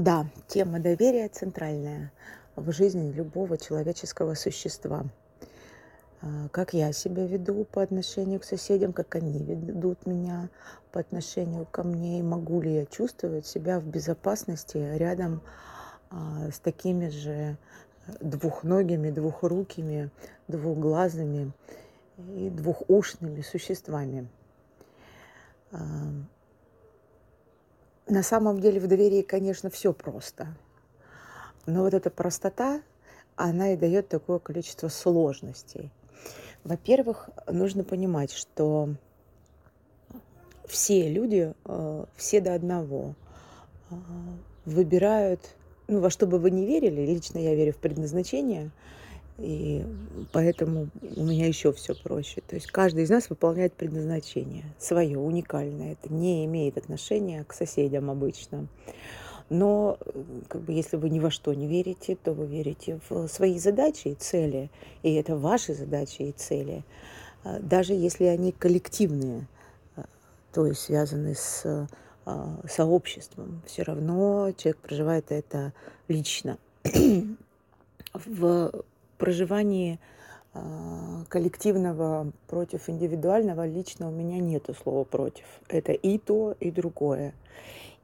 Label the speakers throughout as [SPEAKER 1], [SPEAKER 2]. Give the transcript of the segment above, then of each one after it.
[SPEAKER 1] Да, тема доверия центральная в жизни любого человеческого существа. А, Как я себя веду по отношению к соседям, как они ведут меня по отношению ко мне, и могу ли я чувствовать себя в безопасности рядом а, с такими же двухногими, двухрукими, двухглазыми и двухушными существами. На самом деле в доверии, конечно, все просто. Но вот эта простота, она и дает такое количество сложностей. Во-первых, нужно понимать, что все люди, э, все до одного, э, выбирают, ну, во что бы вы ни верили, лично я верю в предназначение, и поэтому у меня еще все проще. То есть каждый из нас выполняет предназначение свое, уникальное. Это не имеет отношения к соседям обычно. Но э, как бы, если вы ни во что не верите, то вы верите в свои задачи и цели. И это ваши задачи и цели. А, Даже если они коллективные, а, то есть связаны с а, сообществом, все равно человек проживает это лично. В проживании а, коллективного против индивидуального лично у меня нету слова против. Это и то, и другое.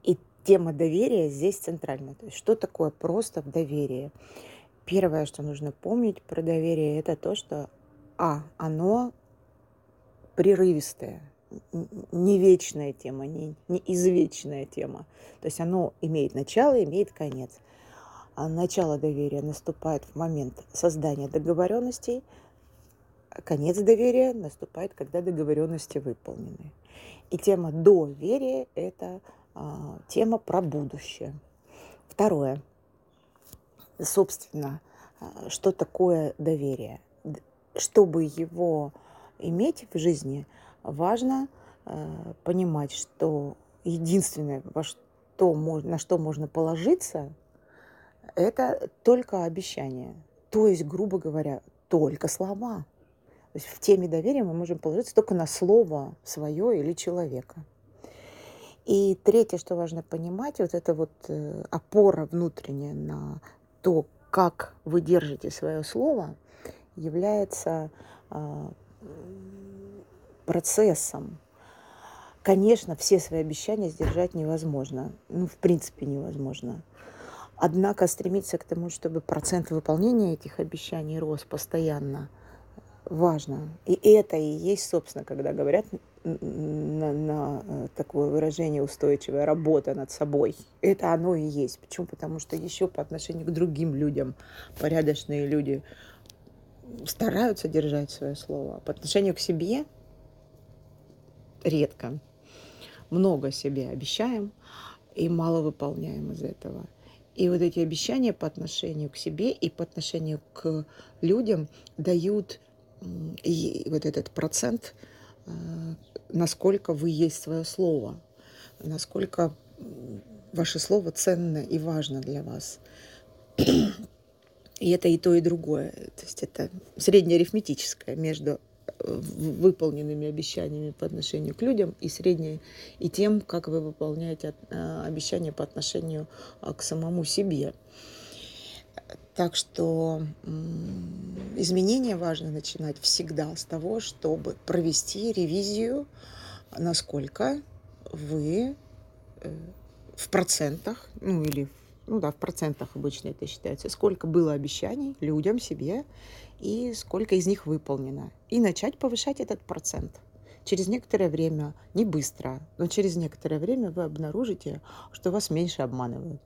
[SPEAKER 1] И тема доверия здесь центральна. То есть что такое просто доверие? Первое, что нужно помнить про доверие, это то, что а, оно прерывистое, не вечная тема, не, не извечная тема. То есть оно имеет начало, имеет конец. А начало доверия наступает в момент создания договоренностей, а конец доверия наступает, когда договоренности выполнены. И тема доверия– это а, тема про будущее. Второе. Собственно, а, что такое доверие? Чтобы его иметь в жизни, важно э, понимать, что единственное, во что, на что можно положиться, это только обещание. То есть, грубо говоря, только слова. То есть в теме доверия мы можем положиться только на слово свое или человека. И третье, что важно понимать, вот это вот э, опора внутренняя на то, как вы держите свое слово, является а, процессом. Конечно, все свои обещания сдержать невозможно. Ну, в принципе, невозможно. Однако стремиться к тому, чтобы процент выполнения этих обещаний рос постоянно, важно. И это и есть, собственно, когда говорят на, на, э, такое выражение устойчивая работа над собой. Это оно и есть. Почему? Потому что еще по отношению к другим людям порядочные люди стараются держать свое слово. По отношению к себе редко. Много себе обещаем и мало выполняем из этого. И вот эти обещания по отношению к себе и по отношению к людям дают вот этот процент, э, насколько вы есть свое слово, насколько ваше слово ценно и важно для вас. И это и то, и другое. То есть это среднеарифметическое между выполненными обещаниями по отношению к людям и среднее и тем, как вы выполняете э, обещания по отношению а, к самому себе. Так что изменения важно начинать всегда с того, чтобы провести ревизию, насколько вы э, в процентах, ну или ну да, в процентах обычно это считается, сколько было обещаний людям, себе, и сколько из них выполнено. И начать повышать этот процент. Через некоторое время, не быстро, но через некоторое время вы обнаружите, что вас меньше обманывают.